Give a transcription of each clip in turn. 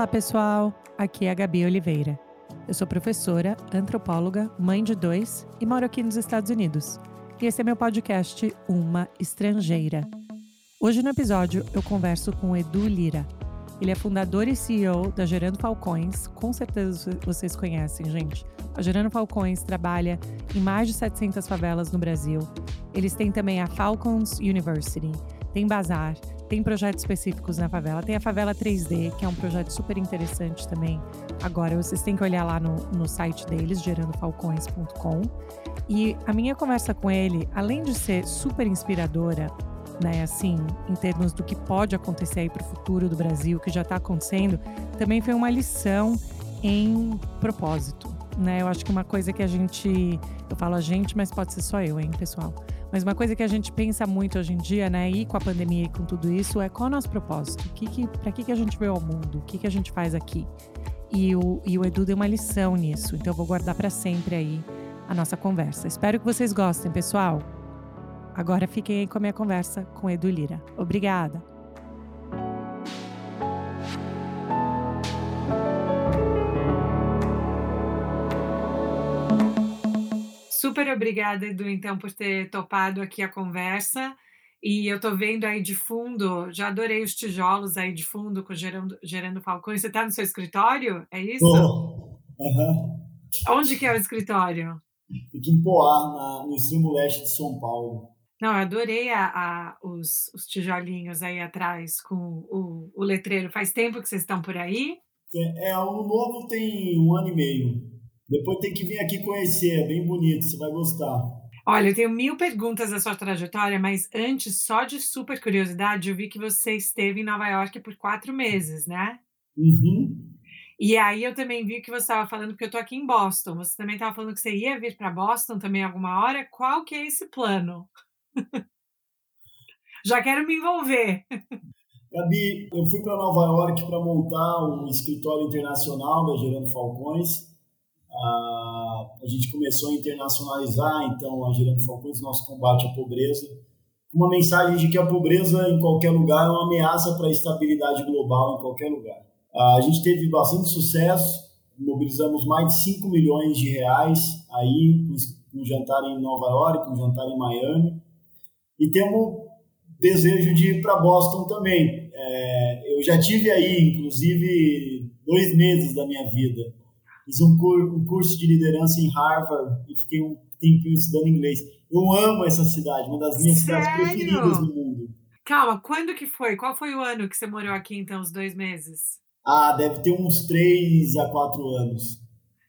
Olá, pessoal! Aqui é a Gabi Oliveira. Eu sou professora, antropóloga, mãe de dois e moro aqui nos Estados Unidos. E esse é meu podcast Uma Estrangeira. Hoje no episódio eu converso com Edu Lira. Ele é fundador e CEO da Gerando Falcões. Com certeza vocês conhecem, gente. A Gerando Falcões trabalha em mais de 700 favelas no Brasil. Eles têm também a Falcons University, tem bazar, tem projetos específicos na favela. Tem a Favela 3D, que é um projeto super interessante também. Agora, vocês têm que olhar lá no, no site deles, gerandofalcões.com. E a minha conversa com ele, além de ser super inspiradora, né, assim, em termos do que pode acontecer aí para o futuro do Brasil, que já está acontecendo, também foi uma lição em propósito, né? Eu acho que uma coisa que a gente, eu falo a gente, mas pode ser só eu, hein, pessoal. Mas uma coisa que a gente pensa muito hoje em dia, né, e com a pandemia e com tudo isso, é qual é o nosso propósito? Que que, para que, que a gente veio ao mundo? O que, que a gente faz aqui? E o, e o Edu deu uma lição nisso, então eu vou guardar para sempre aí a nossa conversa. Espero que vocês gostem, pessoal. Agora fiquem aí com a minha conversa com Edu Lira. Obrigada! Super obrigada, Edu, então, por ter topado aqui a conversa. E eu tô vendo aí de fundo, já adorei os tijolos aí de fundo com gerando, gerando falcões. Você está no seu escritório? É isso? Oh, uhum. Onde que é o escritório? Aqui em Poá, na, no extremo leste de São Paulo. Não, eu adorei a, a, os, os, tijolinhos aí atrás com o, o, letreiro. Faz tempo que vocês estão por aí? É, é, o novo tem um ano e meio. Depois tem que vir aqui conhecer, é bem bonito, você vai gostar. Olha, eu tenho mil perguntas da sua trajetória, mas antes, só de super curiosidade, eu vi que você esteve em Nova York por quatro meses, né? Uhum. E aí eu também vi que você estava falando, porque eu estou aqui em Boston, você também estava falando que você ia vir para Boston também alguma hora. Qual que é esse plano? Já quero me envolver. Gabi, eu fui para Nova York para montar um escritório internacional da Gerando Falcões a gente começou a internacionalizar, então, a Girando Falcões, nosso combate à pobreza, uma mensagem de que a pobreza em qualquer lugar é uma ameaça para a estabilidade global em qualquer lugar. A gente teve bastante sucesso, mobilizamos mais de 5 milhões de reais aí, um jantar em Nova York, um jantar em Miami, e temos desejo de ir para Boston também. É, eu já tive aí, inclusive, dois meses da minha vida Fiz um, cur, um curso de liderança em Harvard e fiquei um tempinho estudando inglês. Eu amo essa cidade, uma das minhas Sério? cidades preferidas no mundo. Calma, quando que foi? Qual foi o ano que você morou aqui, então, os dois meses? Ah, deve ter uns três a quatro anos.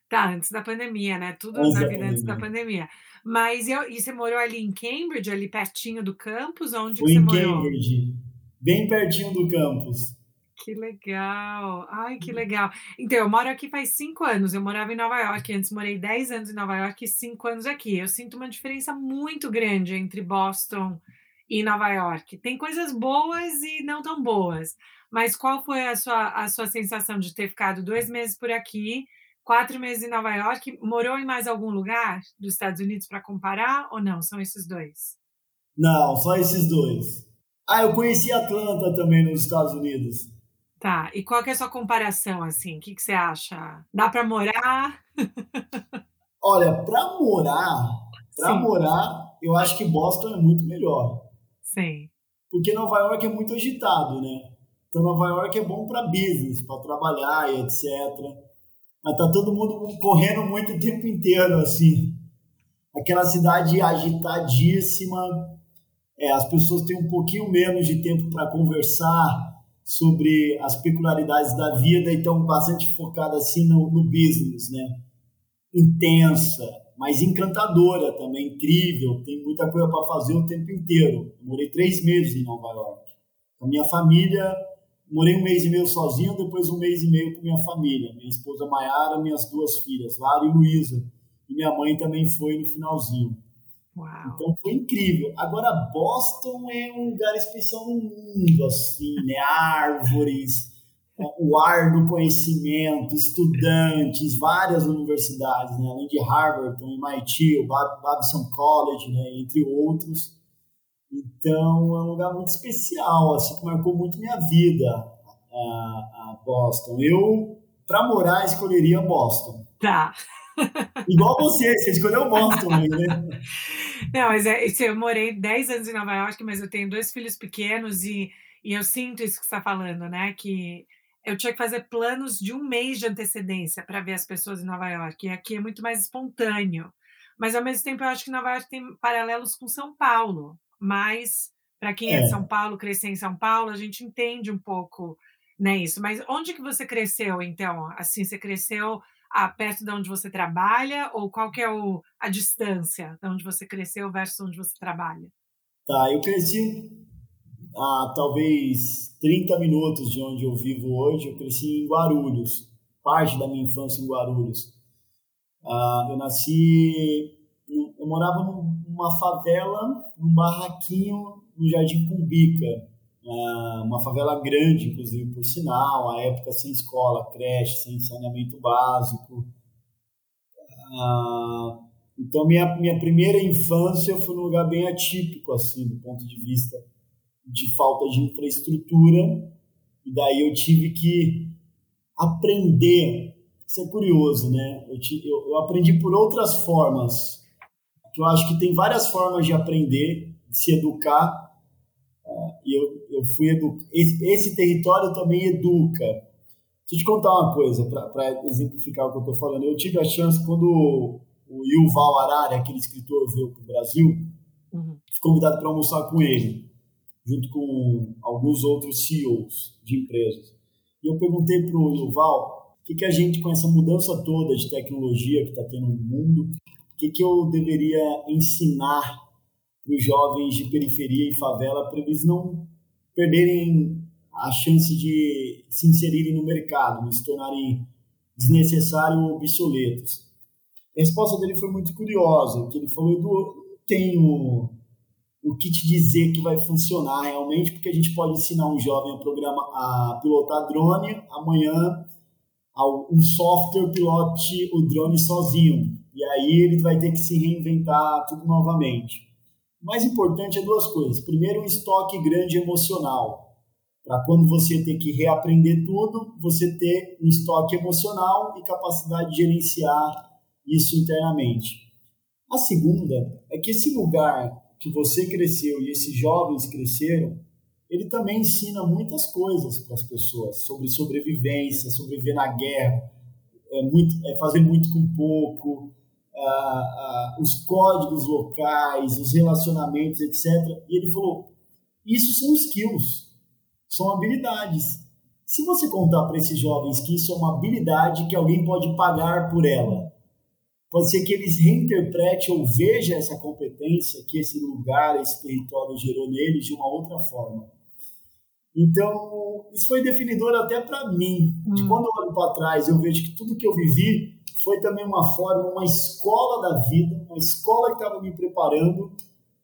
Tá, antes da pandemia, né? Tudo antes na vida antes da pandemia. Mas eu, e você morou ali em Cambridge, ali pertinho do campus? Onde Foi que você em morou? Cambridge, bem pertinho do campus. Que legal! Ai, que legal. Então, eu moro aqui faz cinco anos. Eu morava em Nova York. Antes morei dez anos em Nova York e cinco anos aqui. Eu sinto uma diferença muito grande entre Boston e Nova York. Tem coisas boas e não tão boas. Mas qual foi a sua, a sua sensação de ter ficado dois meses por aqui, quatro meses em Nova York? Morou em mais algum lugar dos Estados Unidos para comparar ou não? São esses dois? Não, só esses dois. Ah, eu conheci Atlanta também nos Estados Unidos. Tá, e qual que é a sua comparação, assim? O que, que você acha? Dá para morar? Olha, para morar, para morar, eu acho que Boston é muito melhor. Sim. Porque Nova York é muito agitado, né? Então Nova York é bom para business, para trabalhar e etc. Mas tá todo mundo correndo muito o tempo inteiro, assim. Aquela cidade agitadíssima, é, as pessoas têm um pouquinho menos de tempo para conversar, sobre as peculiaridades da vida e estão bastante focada assim no, no business, né? Intensa, mas encantadora também, incrível, tem muita coisa para fazer o tempo inteiro. Eu morei três meses em Nova York. A minha família, morei um mês e meio sozinho, depois um mês e meio com minha família. Minha esposa Maiara, minhas duas filhas, Lara e Luísa. E minha mãe também foi no finalzinho. Uau. Então foi incrível. Agora, Boston é um lugar especial no mundo, assim, né? Árvores, o ar do conhecimento, estudantes, várias universidades, né? Além de Harvard, o MIT, o Babson College, né? Entre outros. Então, é um lugar muito especial, assim, que marcou muito minha vida. a, a Boston. Eu, para morar, escolheria Boston. Tá. Igual você, você escolheu Boston né? Não, mas é, eu morei 10 anos em Nova York, mas eu tenho dois filhos pequenos e, e eu sinto isso que você está falando, né? Que eu tinha que fazer planos de um mês de antecedência para ver as pessoas em Nova York. E aqui é muito mais espontâneo. Mas, ao mesmo tempo, eu acho que Nova York tem paralelos com São Paulo. Mas, para quem é. é de São Paulo, crescer em São Paulo, a gente entende um pouco né, isso. Mas onde que você cresceu, então? Assim, você cresceu ah, perto de onde você trabalha ou qual que é o, a distância de onde você cresceu versus onde você trabalha? Tá, eu cresci a talvez 30 minutos de onde eu vivo hoje. Eu cresci em Guarulhos, parte da minha infância em Guarulhos. Ah, eu nasci, eu morava numa favela, num barraquinho no Jardim Cumbica, uma favela grande, inclusive, por sinal, a época sem escola, creche, sem saneamento básico. Ah, então, minha, minha primeira infância foi num lugar bem atípico, assim, do ponto de vista de falta de infraestrutura, e daí eu tive que aprender. Isso é curioso, né? Eu, te, eu, eu aprendi por outras formas, que eu acho que tem várias formas de aprender, de se educar, eu, fui. Esse, esse território também educa. Deixa eu te contar uma coisa, para exemplificar o que eu estou falando. Eu tive a chance, quando o Yuval Harari, aquele escritor, veio para o Brasil, uhum. fui convidado para almoçar com ele junto com alguns outros CEOs de empresas. E eu perguntei para o Yuval o que, que a gente, com essa mudança toda de tecnologia que está tendo no mundo, o que, que eu deveria ensinar para os jovens de periferia e favela para eles não perderem a chance de se inserirem no mercado, não se tornarem desnecessários ou obsoletos. A resposta dele foi muito curiosa, que ele falou, Edu, eu tenho o que te dizer que vai funcionar realmente, porque a gente pode ensinar um jovem a, programa, a pilotar drone, amanhã um software pilote o drone sozinho. E aí ele vai ter que se reinventar tudo novamente. O mais importante é duas coisas. Primeiro, um estoque grande emocional. Para quando você ter que reaprender tudo, você ter um estoque emocional e capacidade de gerenciar isso internamente. A segunda é que esse lugar que você cresceu e esses jovens cresceram, ele também ensina muitas coisas para as pessoas sobre sobrevivência, sobreviver na guerra, é muito, é fazer muito com pouco, ah, ah, os códigos locais, os relacionamentos, etc. E ele falou: isso são skills, são habilidades. Se você contar para esses jovens que isso é uma habilidade que alguém pode pagar por ela, pode ser que eles reinterpretem ou vejam essa competência que esse lugar, esse território gerou neles de uma outra forma. Então, isso foi definidor até para mim. De hum. quando eu olho para trás, eu vejo que tudo que eu vivi foi também uma forma, uma escola da vida, uma escola que estava me preparando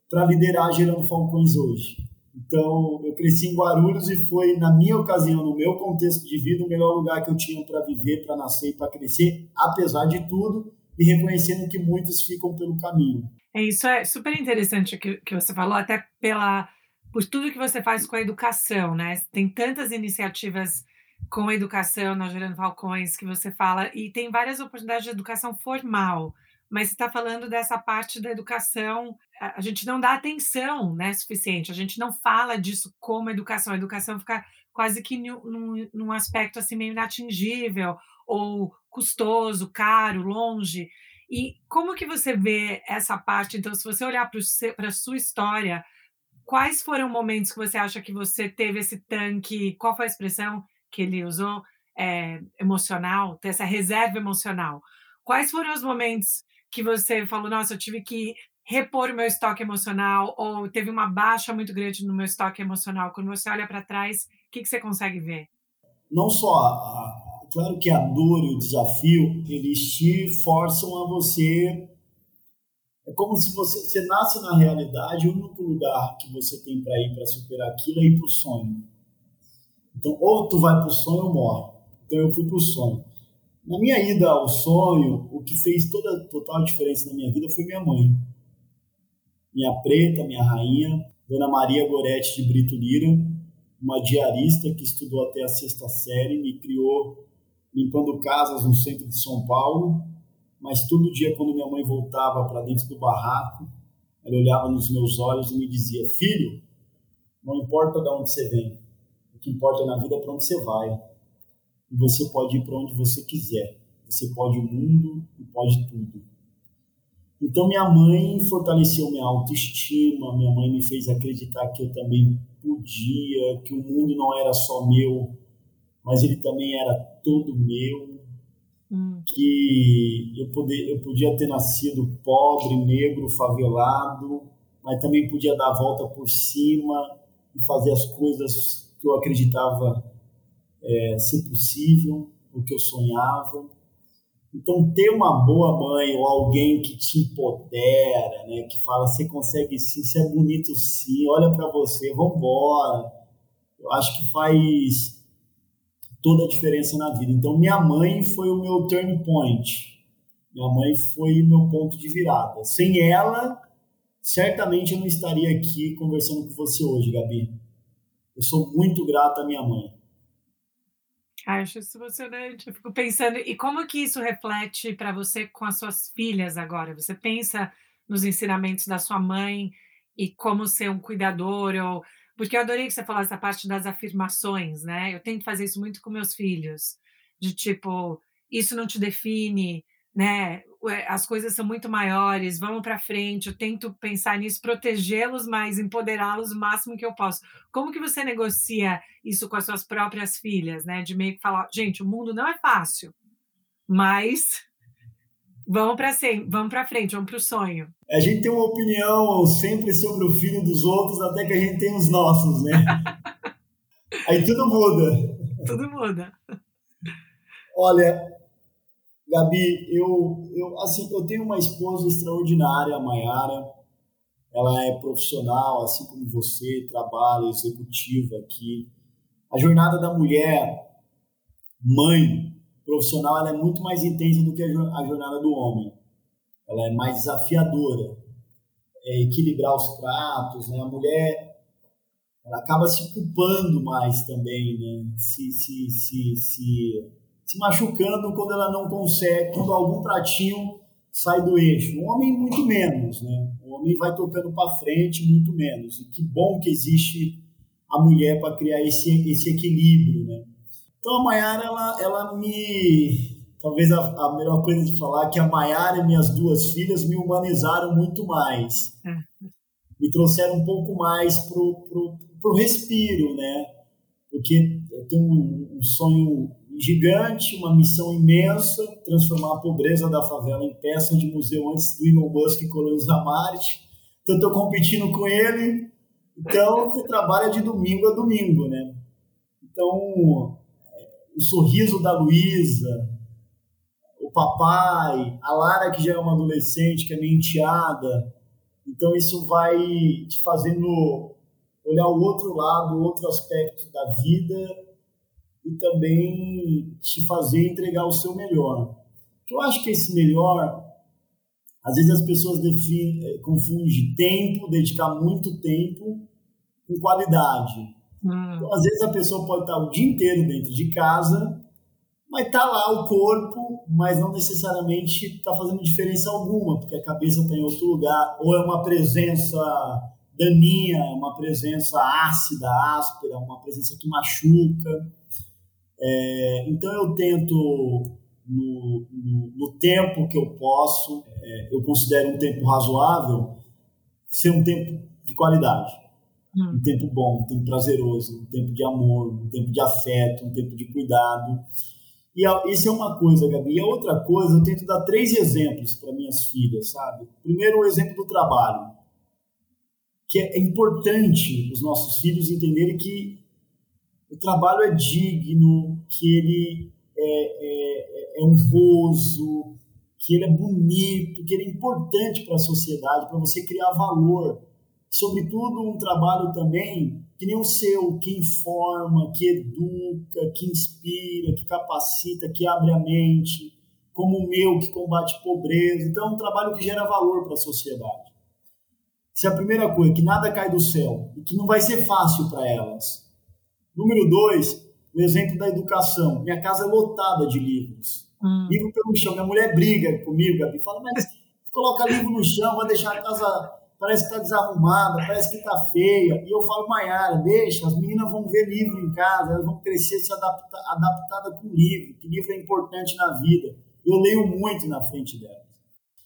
para liderar Gerando Falcões hoje. Então, eu cresci em Guarulhos e foi, na minha ocasião, no meu contexto de vida, o melhor lugar que eu tinha para viver, para nascer e para crescer, apesar de tudo, e reconhecendo que muitos ficam pelo caminho. É isso é super interessante que, que você falou, até pela por tudo que você faz com a educação, né? Tem tantas iniciativas com a educação na Gerando Falcões que você fala e tem várias oportunidades de educação formal, mas você está falando dessa parte da educação, a gente não dá atenção, né, suficiente. A gente não fala disso como educação. A educação fica quase que num, num aspecto assim meio inatingível ou custoso, caro, longe. E como que você vê essa parte? Então, se você olhar para a sua história, quais foram momentos que você acha que você teve esse tanque? Qual foi a expressão que ele usou? É, emocional, ter essa reserva emocional. Quais foram os momentos que você falou, nossa, eu tive que repor o meu estoque emocional ou teve uma baixa muito grande no meu estoque emocional? Quando você olha para trás, o que, que você consegue ver? Não só a, claro que a dor e o desafio, eles te forçam a você. É como se você, você nasce na realidade, o único lugar que você tem para ir para superar aquilo é ir para o sonho. Então, ou tu vai para o sonho ou morre. Então, eu fui para o sonho. Na minha ida ao sonho, o que fez toda total diferença na minha vida foi minha mãe. Minha preta, minha rainha, Dona Maria Goretti de Brito Lira, uma diarista que estudou até a sexta série, me criou limpando casas no centro de São Paulo, mas todo dia quando minha mãe voltava para dentro do barraco, ela olhava nos meus olhos e me dizia: "Filho, não importa de onde você vem, o que importa na vida é para onde você vai. E você pode ir para onde você quiser. Você pode o mundo e pode tudo." Então minha mãe fortaleceu minha autoestima, minha mãe me fez acreditar que eu também podia, que o mundo não era só meu, mas ele também era todo meu, hum. que eu, poder, eu podia ter nascido pobre, negro, favelado, mas também podia dar a volta por cima e fazer as coisas que eu acreditava é, ser possível, o que eu sonhava. Então, ter uma boa mãe ou alguém que te empodera, né, que fala, você consegue sim, você é bonito sim, olha para você, vamos embora. Eu acho que faz toda a diferença na vida. Então, minha mãe foi o meu turning point. Minha mãe foi o meu ponto de virada. Sem ela, certamente eu não estaria aqui conversando com você hoje, Gabi. Eu sou muito grato à minha mãe. Acho isso emocionante. Eu fico pensando, e como que isso reflete para você com as suas filhas agora? Você pensa nos ensinamentos da sua mãe e como ser um cuidador ou porque eu adorei que você falasse essa parte das afirmações, né? Eu tento fazer isso muito com meus filhos, de tipo, isso não te define, né? As coisas são muito maiores, vamos para frente. Eu tento pensar nisso, protegê-los, mas empoderá-los o máximo que eu posso. Como que você negocia isso com as suas próprias filhas, né? De meio que falar, gente, o mundo não é fácil, mas vamos para vamos para frente, vamos para o sonho. A gente tem uma opinião sempre sobre o filho dos outros, até que a gente tem os nossos, né? Aí tudo muda. Tudo muda. Olha, Gabi, eu, eu, assim, eu tenho uma esposa extraordinária, a Mayara. Ela é profissional, assim como você, trabalha executiva aqui. A jornada da mulher, mãe, profissional, ela é muito mais intensa do que a jornada do homem. Ela é mais desafiadora. É equilibrar os pratos, né? A mulher ela acaba se culpando mais também, né? Se, se, se, se se machucando quando ela não consegue, quando algum pratinho sai do eixo. O homem, muito menos, né? O homem vai tocando para frente, muito menos. E que bom que existe a mulher para criar esse, esse equilíbrio, né? Então a Maiara, ela, ela me. Talvez a, a melhor coisa de falar é que a Maiara e minhas duas filhas me humanizaram muito mais. É. Me trouxeram um pouco mais pro, pro, pro respiro, né? Porque eu tenho um, um sonho gigante, uma missão imensa, transformar a pobreza da favela em peça de museu antes do Elon Musk colonizar Marte. Então, estou competindo com ele. Então, você trabalha de domingo a domingo, né? Então, o sorriso da Luísa, o papai, a Lara, que já é uma adolescente, que é minha enteada. Então, isso vai te fazendo olhar o outro lado, o outro aspecto da vida e também te fazer entregar o seu melhor. Eu acho que esse melhor, às vezes as pessoas definem, eh, confundem tempo, dedicar muito tempo com qualidade. Hum. Então, às vezes a pessoa pode estar o dia inteiro dentro de casa, mas está lá o corpo, mas não necessariamente está fazendo diferença alguma, porque a cabeça está em outro lugar, ou é uma presença daninha, uma presença ácida, áspera, uma presença que machuca. É, então eu tento, no, no, no, tempo que eu posso, é, eu considero um tempo razoável, ser um tempo de qualidade. Hum. Um tempo bom, um tempo prazeroso, um tempo de amor, um tempo de afeto, um tempo de cuidado. E isso é uma coisa, Gabi. E a outra coisa, eu tento dar três exemplos para minhas filhas, sabe? Primeiro, o exemplo do trabalho. Que é importante os nossos filhos entenderem que o trabalho é digno, que ele é, é, é honroso, que ele é bonito, que ele é importante para a sociedade, para você criar valor. Sobretudo um trabalho também que nem o seu, que informa, que educa, que inspira, que capacita, que abre a mente, como o meu, que combate pobreza. Então, é um trabalho que gera valor para a sociedade. Se a primeira coisa, que nada cai do céu e que não vai ser fácil para elas, Número dois, o exemplo da educação. Minha casa é lotada de livros. Hum. Livro pelo chão. Minha mulher briga comigo, Gabi. Fala, mas coloca livro no chão, vai deixar a casa parece que está desarrumada, parece que está feia. E eu falo, Maiara, deixa, as meninas vão ver livro em casa, elas vão crescer se adaptar, adaptada com livro, que livro é importante na vida. Eu leio muito na frente delas.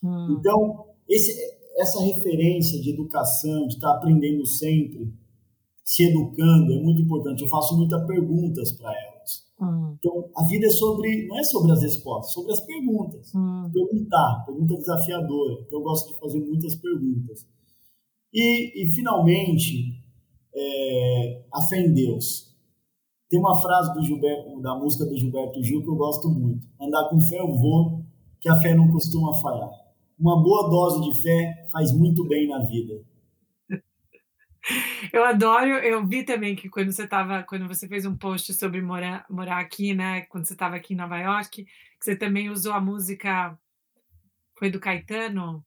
Hum. Então, esse, essa referência de educação, de estar tá aprendendo sempre, se educando, é muito importante. Eu faço muitas perguntas para elas. Hum. Então, a vida é sobre, não é sobre as respostas, é sobre as perguntas. Hum. Perguntar, pergunta desafiadora. Então, eu gosto de fazer muitas perguntas. E, e finalmente, é, a fé em Deus. Tem uma frase do Gilberto, da música do Gilberto Gil que eu gosto muito. Andar com fé eu vou, que a fé não costuma falhar. Uma boa dose de fé faz muito bem na vida. Eu adoro, eu vi também que quando você tava, quando você fez um post sobre morar, morar aqui, né, quando você estava aqui em Nova York, que você também usou a música foi do Caetano,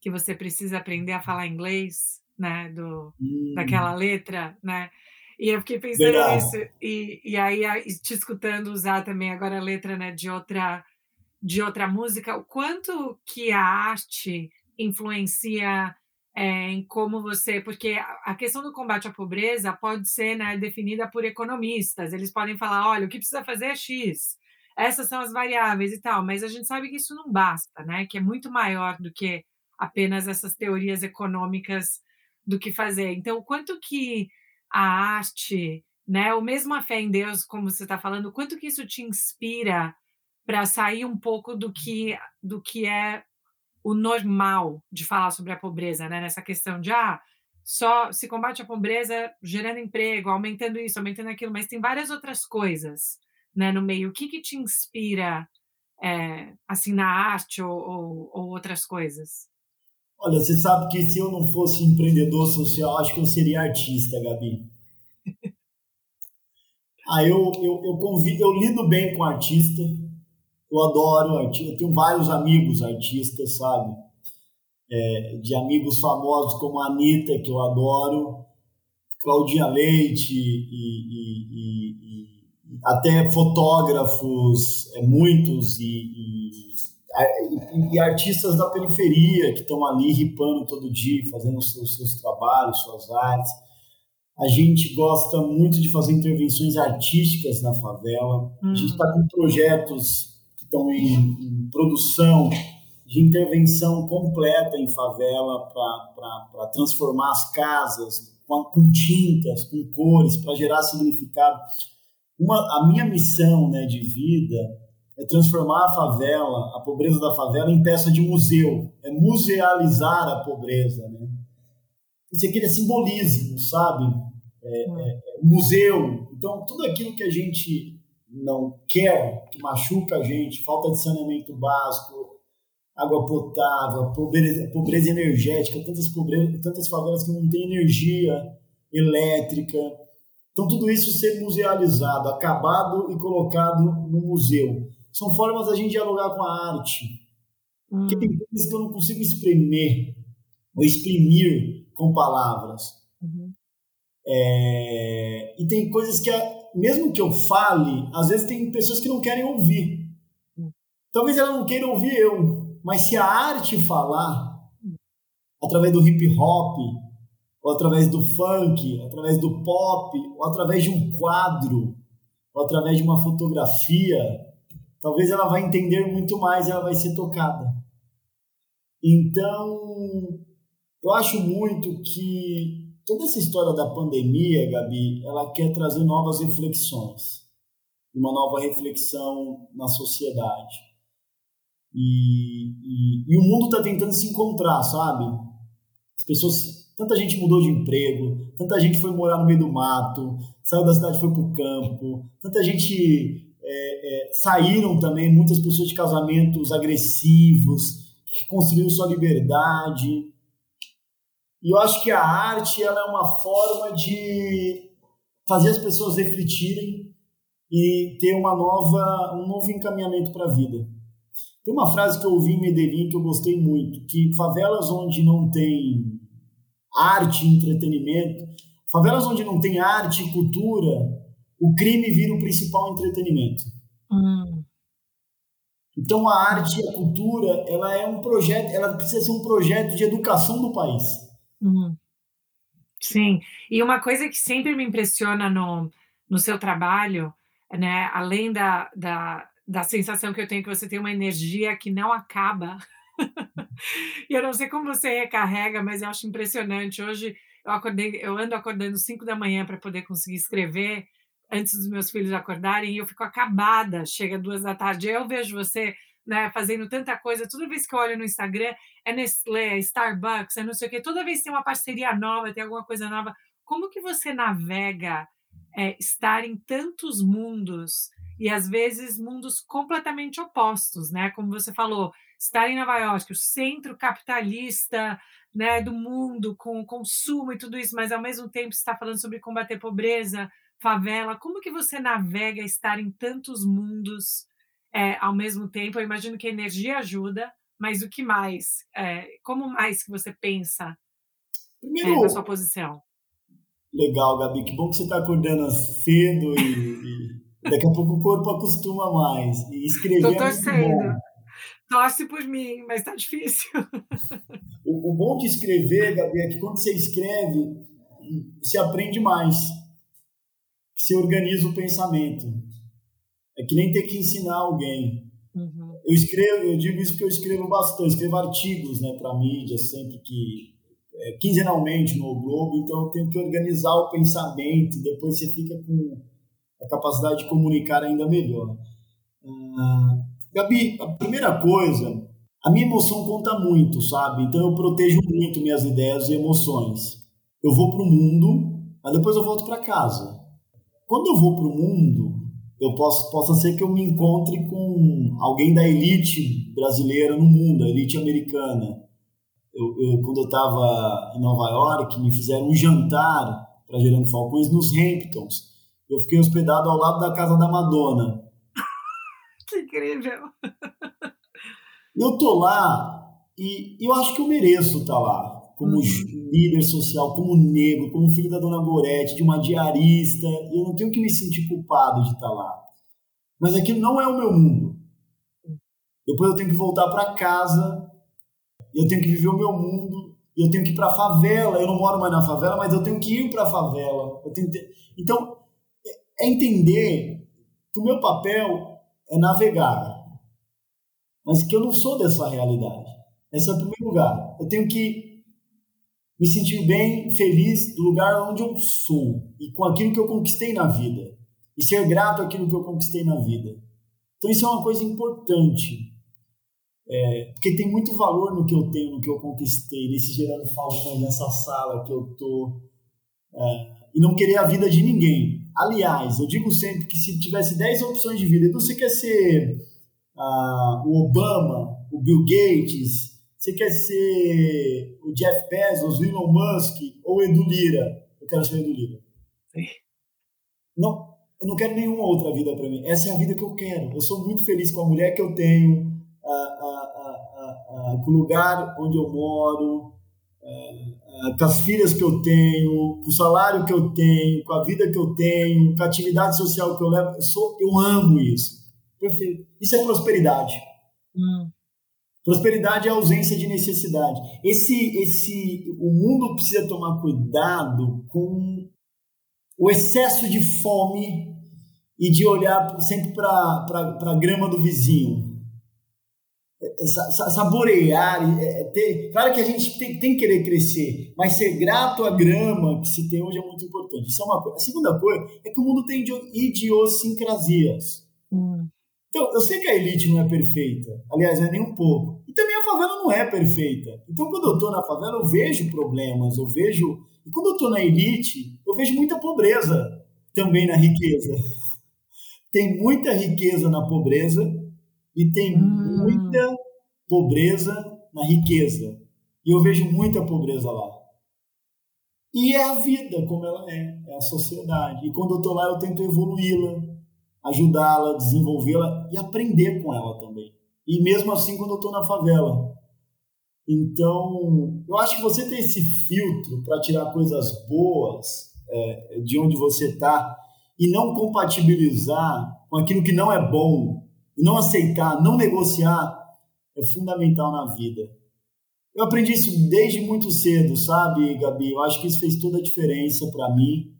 que você precisa aprender a falar inglês, né, do, hum. daquela letra, né? E eu fiquei pensando nisso, e, e aí te escutando usar também agora a letra né, de, outra, de outra música, o quanto que a arte influencia é, em como você. Porque a questão do combate à pobreza pode ser né, definida por economistas, eles podem falar: olha, o que precisa fazer é X, essas são as variáveis e tal, mas a gente sabe que isso não basta, né? Que é muito maior do que apenas essas teorias econômicas do que fazer. Então, quanto que a arte, né, ou mesmo a fé em Deus, como você está falando, quanto que isso te inspira para sair um pouco do que do que é o normal de falar sobre a pobreza, né? Nessa questão de ah, só se combate a pobreza gerando emprego, aumentando isso, aumentando aquilo, mas tem várias outras coisas, né, no meio. O que que te inspira, é, assim, na arte ou, ou, ou outras coisas? Olha, você sabe que se eu não fosse empreendedor social, acho que eu seria artista, Gabi. ah, eu, eu, eu, convido, eu lido bem com artista, eu adoro artista, eu tenho vários amigos artistas, sabe? É, de amigos famosos como a Anitta, que eu adoro, Claudinha Leite e, e, e, e até fotógrafos, é, muitos, e e, artistas da periferia que estão ali ripando todo dia, fazendo os seus, seus trabalhos, suas artes. A gente gosta muito de fazer intervenções artísticas na favela. Hum. A gente está com projetos estão em, em, produção de intervenção completa em favela para transformar as casas com, com tintas, com cores, para gerar significado. Uma, a minha missão né, de vida é transformar a favela, a pobreza da favela, em peça de museu, é musealizar a pobreza, né? Isso aqui é simbolismo, sabe? É, é, é, museu. Então, tudo aquilo que a gente não quer, que machuca a gente, falta de saneamento básico, água potável, pobreza, pobreza energética, tantas, pobreza, tantas favelas que não têm energia elétrica. Então, tudo isso ser musealizado, acabado e colocado no museu são formas da gente dialogar com a arte. Hum. Porque tem coisas que eu não consigo exprimir, ou exprimir com palavras. Uhum. É... E tem coisas que, mesmo que eu fale, às vezes tem pessoas que não querem ouvir. Talvez ela não queira ouvir eu, mas se a arte falar, através do hip hop, ou através do funk, através do pop, ou através de um quadro, ou através de uma fotografia, talvez ela vai entender muito mais ela vai ser tocada. Então, eu acho muito que toda essa história da pandemia, Gabi, ela quer trazer novas reflexões, uma nova reflexão na sociedade. E, e, e o mundo está tentando se encontrar, sabe? As pessoas, tanta gente mudou de emprego, tanta gente foi morar no meio do mato, saiu da cidade foi para o campo, tanta gente é, é, saíram também muitas pessoas de casamentos agressivos, que construíram sua liberdade. E eu acho que a arte ela é uma forma de fazer as pessoas refletirem e ter uma nova, um novo encaminhamento para a vida. Tem uma frase que eu ouvi em Medellín que eu gostei muito, que favelas onde não tem arte e entretenimento, Favelas onde não tem arte e cultura, o crime vira o principal entretenimento. Hum. Então a arte e a cultura, ela é um projeto, ela precisa ser um projeto de educação do país. Hum. Sim, e uma coisa que sempre me impressiona no, no seu trabalho, né, além da, da, da sensação que eu tenho que você tem uma energia que não acaba, e eu não sei como você recarrega, mas eu acho impressionante. Hoje eu acordei, eu ando acordando 5 da manhã para poder conseguir escrever antes dos meus filhos acordarem e eu fico acabada. Chega duas da tarde, eu vejo você né, fazendo tanta coisa. Toda vez que eu olho no Instagram, é Nestlé, é Starbucks, é não sei o quê. Toda vez tem uma parceria nova, tem alguma coisa nova. Como que você navega é, estar em tantos mundos e às vezes mundos completamente opostos, né? Como você falou, estar em Nova York, o centro capitalista né, do mundo, com o consumo e tudo isso, mas ao mesmo tempo está falando sobre combater pobreza, favela. Como que você navega estar em tantos mundos é, ao mesmo tempo? Eu imagino que a energia ajuda, mas o que mais? É, como mais que você pensa Primeiro, é, na sua posição? Legal, Gabi. Que bom que você está acordando cedo e, e, daqui a pouco o corpo acostuma mais. E escrever Tô torcendo. É Torce por mim, mas está difícil. O, o, bom de escrever, Gabi, é que quando você escreve, você aprende mais. Você organiza o pensamento. É que nem ter que ensinar alguém. Uhum. Eu escrevo, eu digo isso porque eu escrevo bastante, escrevo artigos, né, para mídia sempre que é, quinzenalmente no Globo, então eu tenho que organizar o pensamento e depois você fica com a capacidade de comunicar ainda melhor. Ah, Gabi, a primeira coisa, a minha emoção conta muito, sabe? Então eu protejo muito minhas ideias e emoções. Eu vou para o mundo, mas depois eu volto para casa. Quando eu vou para o mundo, eu posso possa ser que eu me encontre com alguém da elite brasileira no mundo, a elite americana. Eu, eu quando eu estava em Nova York, me fizeram um jantar para Gerando Falcões nos Hamptons. Eu fiquei hospedado ao lado da casa da Madonna. Que incrível! Eu tô lá e eu acho que eu mereço estar tá lá, como uhum. líder social, como negro, como filho da dona Gorete, de uma diarista, e eu não tenho que me sentir culpado de estar lá. Mas aquilo não é o meu mundo. Depois eu tenho que voltar para casa, eu tenho que viver o meu mundo, eu tenho que ir para a favela. Eu não moro mais na favela, mas eu tenho que ir para a favela. Ter... Então, é entender que o meu papel é navegar mas que eu não sou dessa realidade. Esse é o primeiro lugar. Eu tenho que me sentir bem, feliz do lugar onde eu sou e com aquilo que eu conquistei na vida. E ser grato àquilo que eu conquistei na vida. Então isso é uma coisa importante. É, porque tem muito valor no que eu tenho, no que eu conquistei, nesse gerando falcões, nessa sala que eu tô. É, e não querer a vida de ninguém. Aliás, eu digo sempre que se tivesse 10 opções de vida, então você quer ser ah, o Obama, o Bill Gates, você quer ser o Jeff Bezos, o Elon Musk ou o Edu Lira? Eu quero ser o Edu Lira. Sim. Não, eu não quero nenhuma outra vida para mim. Essa é a vida que eu quero. Eu sou muito feliz com a mulher que eu tenho, a, a, a, com o lugar onde eu moro, com as filhas que eu tenho, com o salário que eu tenho, com a vida que eu tenho, com a atividade social que eu levo. Eu, sou, eu amo isso. Perfeito. Isso é prosperidade. Hum. Prosperidade é ausência de necessidade. Esse, esse, o mundo precisa tomar cuidado com o excesso de fome e de olhar sempre para a grama do vizinho. É, é, saborear, é, ter, claro que a gente tem, tem, que querer crescer, mas ser grato à grama que se tem hoje é muito importante. Isso é uma coisa. A segunda coisa é que o mundo tem idiosincrasias. Hum. Então, eu sei que a elite não é perfeita, aliás, não é nem um pouco. E também a favela não é perfeita. Então, quando eu estou na favela, eu vejo problemas, eu vejo. E quando eu estou na elite, eu vejo muita pobreza também na riqueza. Tem muita riqueza na pobreza e tem hum. muita pobreza na riqueza. E eu vejo muita pobreza lá. E é a vida como ela é, é a sociedade. E quando eu estou lá, eu tento evoluí-la ajudá-la, desenvolvê-la e aprender com ela também. E mesmo assim, quando eu estou na favela. Então, eu acho que você ter esse filtro para tirar coisas boas é, de onde você está e não compatibilizar com aquilo que não é bom, e não aceitar, não negociar, é fundamental na vida. Eu aprendi isso desde muito cedo, sabe, Gabi? Eu acho que isso fez toda a diferença para mim.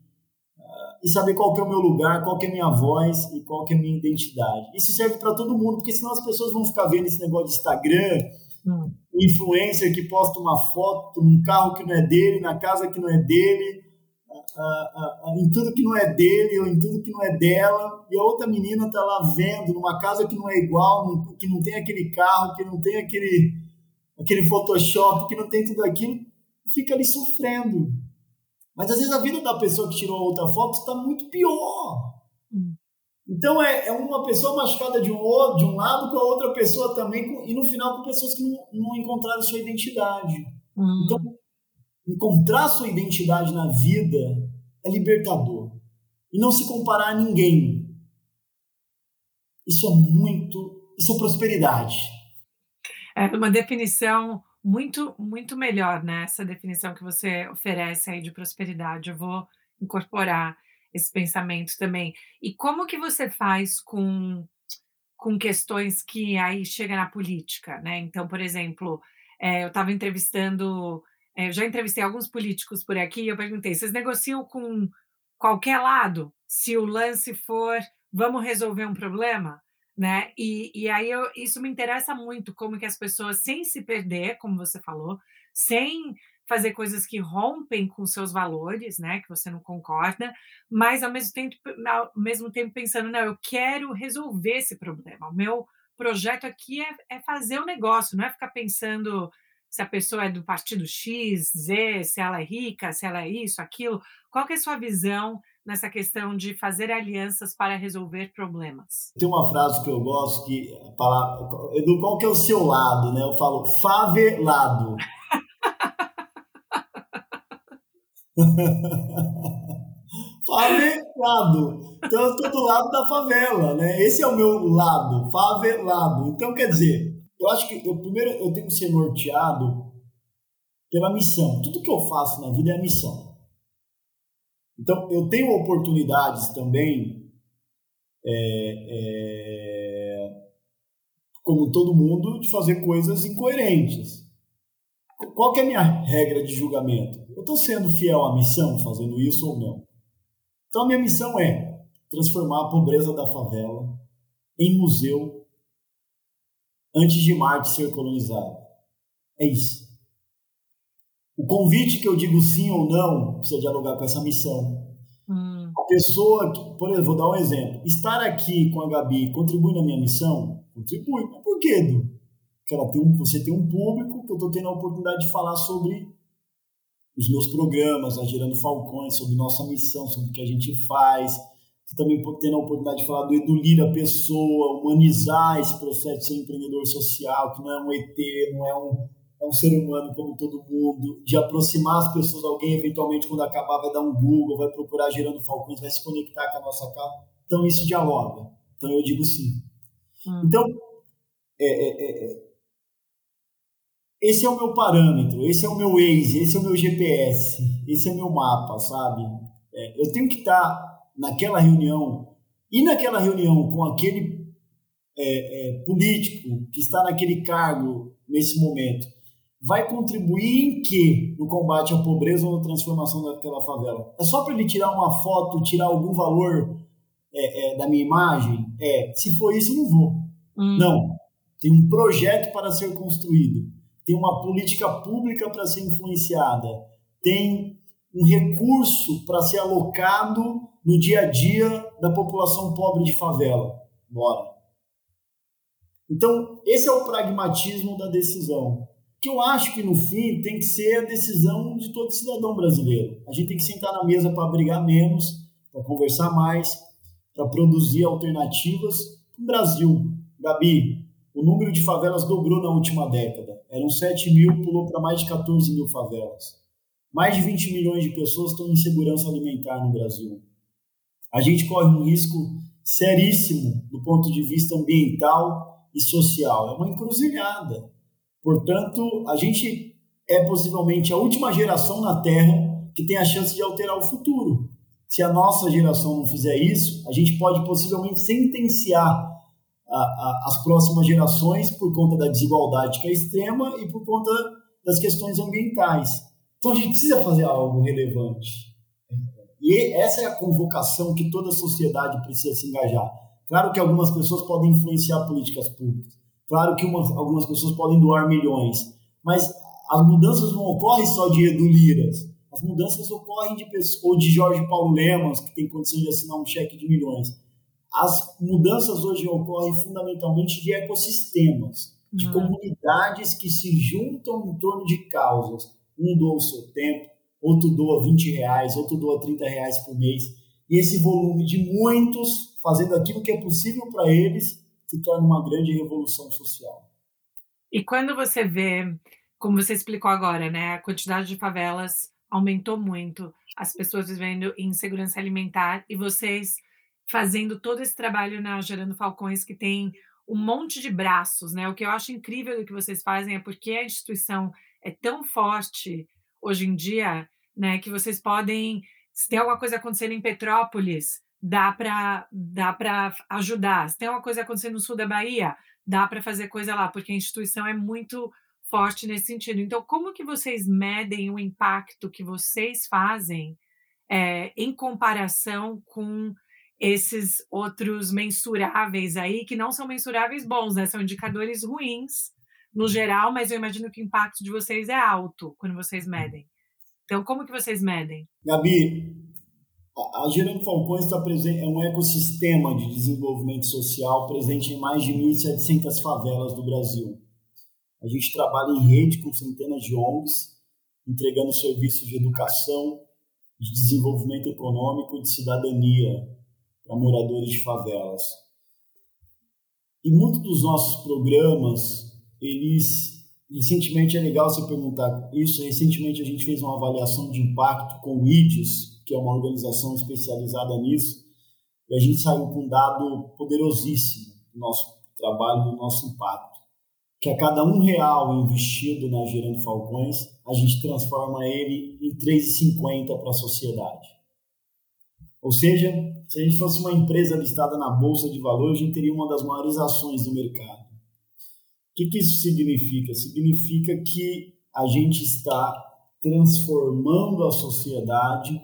E saber qual que é o meu lugar, qual que é a minha voz e qual que é a minha identidade. Isso serve para todo mundo, porque senão as pessoas vão ficar vendo esse negócio de Instagram, hum. um influencer que posta uma foto num carro que não é dele, na casa que não é dele, em tudo que não é dele ou em tudo que não é dela, e a outra menina está lá vendo numa casa que não é igual, que não tem aquele carro, que não tem aquele, aquele Photoshop, que não tem tudo aquilo, fica ali sofrendo. Mas às vezes a vida da pessoa que tirou a outra foto está muito pior. Hum. Então é, é, uma pessoa machucada de um, outro, de um lado com a outra pessoa também, e no final com pessoas que não, não encontraram sua identidade. Hum. Então encontrar sua identidade na vida é libertador. E não se comparar a ninguém. Isso é muito. Isso é prosperidade. É uma definição muito, muito melhor, né? Essa definição que você oferece aí de prosperidade. Eu vou incorporar esse pensamento também. E como que você faz com, com questões que aí chega na política, né? Então, por exemplo, é, eu estava entrevistando é, eu já entrevistei alguns políticos por aqui e eu perguntei: vocês negociam com qualquer lado se o lance for vamos resolver um problema? Né? E, e aí eu, isso me interessa muito, como que as pessoas, sem se perder, como você falou, sem fazer coisas que rompem com seus valores, né, que você não concorda, mas ao mesmo tempo, ao mesmo tempo pensando, não, eu quero resolver esse problema. O meu projeto aqui é, é fazer o negócio, não é ficar pensando se a pessoa é do partido X, Z, se ela é rica, se ela é isso, aquilo. Qual que é a sua visão nessa questão de fazer alianças para resolver problemas? Tem uma frase que eu gosto que palavra, Edu, qual que é o seu lado, né? Eu falo favelado. favelado. Então eu estou do lado da favela, né? Esse é o meu lado, favelado. Então quer dizer, eu acho que eu primeiro eu tenho que ser norteado pela missão. Tudo que eu faço na vida é a missão. Então eu tenho oportunidades também, é, é, como todo mundo, de fazer coisas incoerentes. Qual é a minha regra de julgamento? Eu estou sendo fiel à missão, fazendo isso ou não? Então a minha missão é transformar a pobreza da favela em museu antes de Marte ser colonizado. É isso. O convite que eu digo sim ou não precisa dialogar com essa missão. Hum. A pessoa, que, por exemplo, vou dar um exemplo. Estar aqui com a Gabi contribui na minha missão? Contribui. Mas por quê, Edu? Porque ela tem um, você tem um público que eu estou tendo a oportunidade de falar sobre os meus programas, a Gerando Falcões, sobre nossa missão, sobre o que a gente faz, também tendo a oportunidade de falar do Edu Lira, pessoa, humanizar esse processo de ser empreendedor social, que não é um ET, não é um, é um ser humano como todo mundo, de aproximar as pessoas, alguém eventualmente quando acabar vai dar um Google, vai procurar Gerando Falcões, vai se conectar com a nossa casa. Então isso dialoga. Então eu digo sim. Hum. Então, é, é, é, esse é o meu parâmetro, esse é o meu Waze, esse é o meu GPS, esse é o meu mapa, sabe? É, eu tenho que estar naquela reunião e naquela reunião com aquele é, é, político que está naquele cargo nesse momento, vai contribuir em que no combate à pobreza ou na transformação daquela favela? É só para ele tirar uma foto, tirar algum valor é, é, da minha imagem? É, se for isso, não vou. Hum. Não. Tem um projeto para ser construído, tem uma política pública para ser influenciada, tem um recurso para ser alocado no dia a dia da população pobre de favela. Bora. Então, esse é o pragmatismo da decisão. Que eu acho que no fim tem que ser a decisão de todo cidadão brasileiro. A gente tem que sentar na mesa para brigar menos, para conversar mais, para produzir alternativas no Brasil. Gabi, o número de favelas dobrou na última década. Eram 7 mil, pulou para mais de 14 mil favelas. Mais de 20 milhões de pessoas estão em segurança alimentar no Brasil a gente corre um risco seríssimo do ponto de vista ambiental e social. É uma encruzilhada. Portanto, a gente é possivelmente a última geração na Terra que tem a chance de alterar o futuro. Se a nossa geração não fizer isso, a gente pode possivelmente sentenciar a, a, as próximas gerações por conta da desigualdade que é extrema e por conta das questões ambientais. Então a gente precisa fazer algo relevante. E essa é a convocação que toda a sociedade precisa se engajar. Claro que algumas pessoas podem influenciar políticas públicas. Claro que algumas pessoas podem doar milhões. Mas as mudanças não ocorrem só de Edu Liras. As mudanças ocorrem de pessoas, ou de Jorge Paulo Lemos, que tem condições de assinar um cheque de milhões. As mudanças hoje ocorrem fundamentalmente de ecossistemas, de uhum. comunidades que se juntam em torno de causas. Um doa o seu tempo, outro doa 20 reais, outro doa 30 reais por mês. E esse volume de muitos fazendo aquilo que é possível para eles se torna uma grande revolução social. E quando você vê, como você explicou agora, né, a quantidade de favelas aumentou muito, as pessoas vivendo em insegurança alimentar e vocês fazendo todo esse trabalho na Gerando Falcões que tem um monte de braços, né? O que eu acho incrível do que vocês fazem é porque a instituição é tão forte hoje em dia né? Que vocês podem, se tem alguma coisa acontecendo em Petrópolis, dá para dá para ajudar. Se tem alguma coisa acontecendo no sul da Bahia, dá para fazer coisa lá, porque a instituição é muito forte nesse sentido. Então, como que vocês medem o impacto que vocês fazem é, em comparação com esses outros mensuráveis aí, que não são mensuráveis bons, né? São indicadores ruins no geral, mas eu imagino que o impacto de vocês é alto quando vocês medem. Então, como que vocês medem? Gabi, a Gerando Falcões está presente, é um ecossistema de desenvolvimento social presente em mais de 1.700 favelas do Brasil. A gente trabalha em rede com centenas de ONGs, entregando serviços de educação, de desenvolvimento econômico e de cidadania para moradores de favelas. E muitos dos nossos programas, eles Recentemente é legal você perguntar isso. Recentemente a gente fez uma avaliação de impacto com o IDES, que é uma organização especializada nisso, e a gente saiu com um dado poderosíssimo do nosso trabalho, do nosso impacto. Que a cada um real investido na Gerando Falcões, a gente transforma ele em 3,50 para a sociedade. Ou seja, se a gente fosse uma empresa listada na Bolsa de Valores, a gente teria uma das maiores ações do mercado. O que, que isso significa? Significa que a gente está transformando a sociedade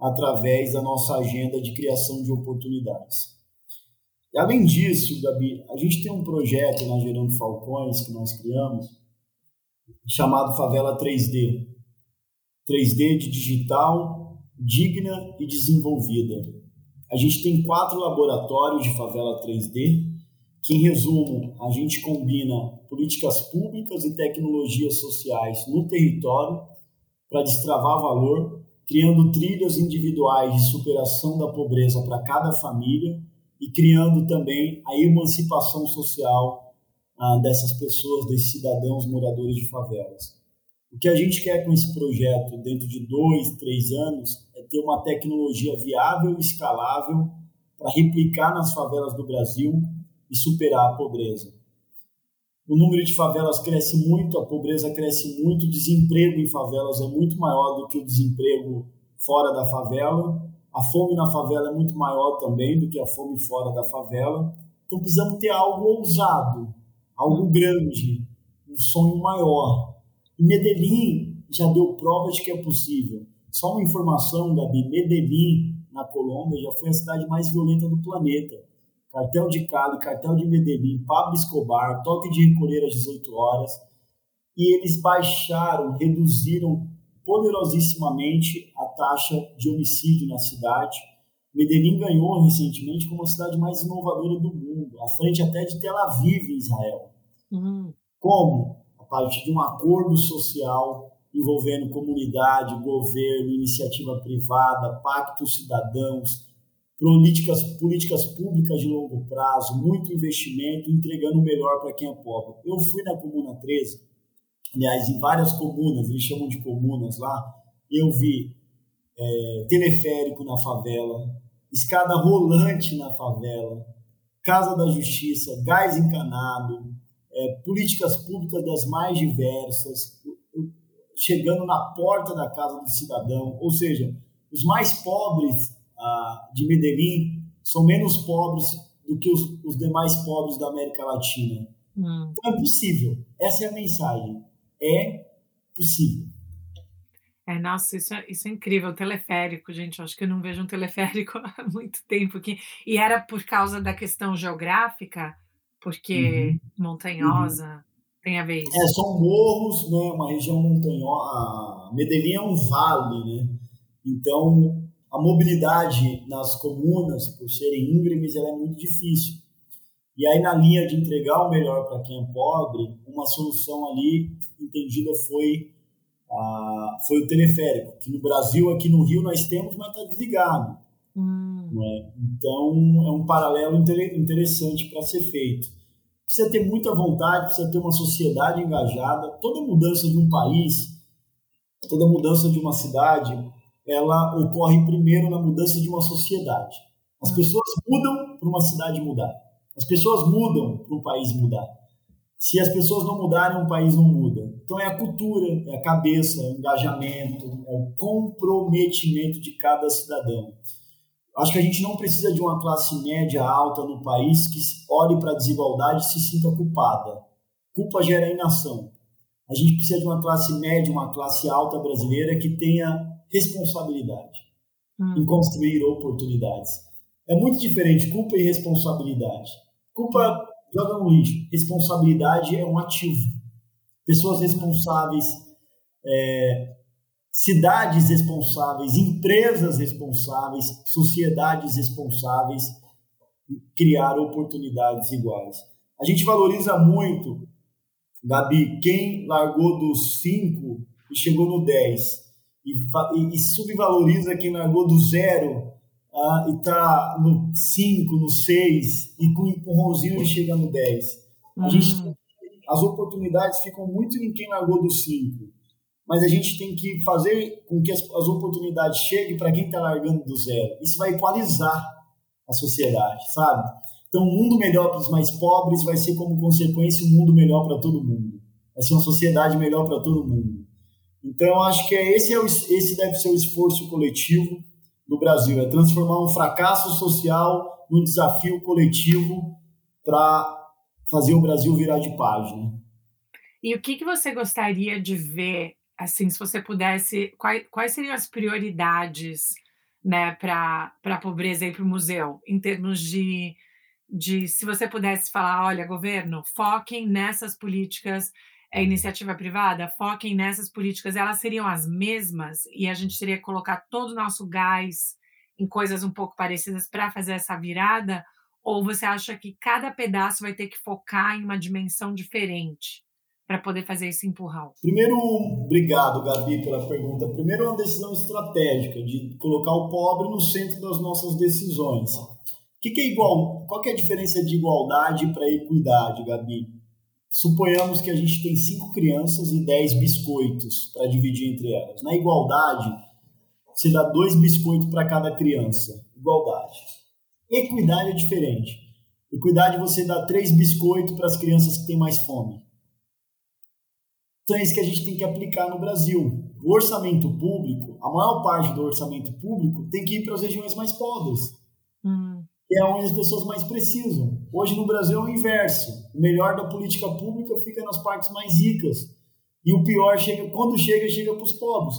através da nossa agenda de criação de oportunidades. E além disso, Gabi, a gente tem um projeto na Gerando Falcões que nós criamos, chamado Favela 3D. 3D de digital, digna e desenvolvida. A gente tem quatro laboratórios de favela 3D que, em resumo, a gente combina políticas públicas e tecnologias sociais no território para destravar valor, criando trilhas individuais de superação da pobreza para cada família e criando também a emancipação social ah, dessas pessoas, desses cidadãos moradores de favelas. O que a gente quer com esse projeto, dentro de dois, três anos, é ter uma tecnologia viável e escalável para replicar nas favelas do Brasil e superar a pobreza. O número de favelas cresce muito, a pobreza cresce muito, o desemprego em favelas é muito maior do que o desemprego fora da favela. A fome na favela é muito maior também do que a fome fora da favela. Então precisamos ter algo ousado, algo grande, um sonho maior. E Medellín já deu prova de que é possível. Só uma informação, Gabi: Medellín, na Colômbia, já foi a cidade mais violenta do planeta cartel de Cali, cartel de Medellín, Pablo Escobar, toque de recolher às 18 horas, e eles baixaram, reduziram poderosíssimamente a taxa de homicídio na cidade. Medellín ganhou recentemente como a cidade mais inovadora do mundo, à frente até de Tel Aviv, em Israel. Uhum. Como? A partir de um acordo social envolvendo comunidade, governo, iniciativa privada, pactos cidadãos, políticas, políticas públicas de longo prazo, muito investimento, entregando o melhor para quem é pobre. Eu fui na Comuna 13, aliás, em várias comunas, eles chamam de comunas lá, eu vi é, teleférico na favela, escada rolante na favela, Casa da Justiça, gás encanado, é, políticas públicas das mais diversas. chegando na porta da casa do cidadão, ou seja, os mais pobres ah, de Medellín são menos pobres do que os, os demais pobres da América Latina. Hum. Então é possível. Essa é a mensagem. É possível. É, nossa, isso é, isso é incrível. Teleférico, gente. Eu acho que eu não vejo um teleférico há muito tempo aqui. E era por causa da questão geográfica, porque uhum. montanhosa. Uhum. Tem a ver isso? É, são morros, né? Uma região montanhosa. Medellín é um vale, né? Então, a mobilidade nas comunas, por serem íngremes, ela é muito difícil. E aí, na linha de entregar o melhor para quem é pobre, uma solução ali entendida foi, a, foi o teleférico, que no Brasil, aqui no Rio, nós temos, mas está desligado. Hum. É? Então, é um paralelo interessante para ser feito. Precisa ter muita vontade, precisa ter uma sociedade engajada. Toda mudança de um país, toda mudança de uma cidade, ela ocorre primeiro na mudança de uma sociedade. As pessoas mudam para uma cidade mudar. As pessoas mudam para um país mudar. Se as pessoas não mudarem, um país não muda. Então é a cultura, é a cabeça, é o engajamento, é o comprometimento de cada cidadão. Acho que a gente não precisa de uma classe média alta no país que olhe para a desigualdade e se sinta culpada. Culpa gera inação. A gente precisa de uma classe média, uma classe alta brasileira que tenha responsabilidade hum. em construir oportunidades. É muito diferente culpa e responsabilidade. Culpa joga no lixo, responsabilidade é um ativo. Pessoas responsáveis, é, cidades responsáveis, empresas responsáveis, sociedades responsáveis criar oportunidades iguais. A gente valoriza muito, Gabi, quem largou dos 5 e chegou no 10 e, e, subvaloriza quem largou do zero ah, e está no 5, no 6 e com um empurrãozinho chega no 10. A hum. gente, as oportunidades ficam muito em quem largou do 5, mas a gente tem que fazer com que as, as oportunidades cheguem para quem está largando do zero. Isso vai equalizar a sociedade, sabe? Então, um mundo melhor para os mais pobres vai ser, como consequência, um mundo melhor para todo mundo. Vai ser uma sociedade melhor para todo mundo. Então, acho que é esse, é o, esse deve ser o esforço coletivo do Brasil, é transformar um fracasso social num desafio coletivo para fazer o Brasil virar de página. E o que, que você gostaria de ver, assim, se você pudesse, quais, quais seriam as prioridades né, para a pobreza e para o museu, em termos de, de, se você pudesse falar, olha, governo, foquem nessas políticas é iniciativa privada, foquem nessas políticas, elas seriam as mesmas e a gente teria que colocar todo o nosso gás em coisas um pouco parecidas para fazer essa virada? Ou você acha que cada pedaço vai ter que focar em uma dimensão diferente para poder fazer esse empurrão? Primeiro, obrigado, Gabi, pela pergunta. Primeiro, uma decisão estratégica de colocar o pobre no centro das nossas decisões. O que, que é igual? Qual é a diferença de igualdade para equidade, Gabi? Suponhamos que a gente tem cinco crianças e dez biscoitos para dividir entre elas. Na igualdade, você dá dois biscoitos para cada criança. Igualdade. Equidade é diferente. Equidade você dá três biscoitos para as crianças que têm mais fome. Então é isso que a gente tem que aplicar no Brasil. O orçamento público, a maior parte do orçamento público tem que ir para as regiões mais pobres. É onde as pessoas mais precisam. Hoje no Brasil é o inverso. O melhor da política pública fica nas partes mais ricas e o pior chega quando chega chega para os pobres.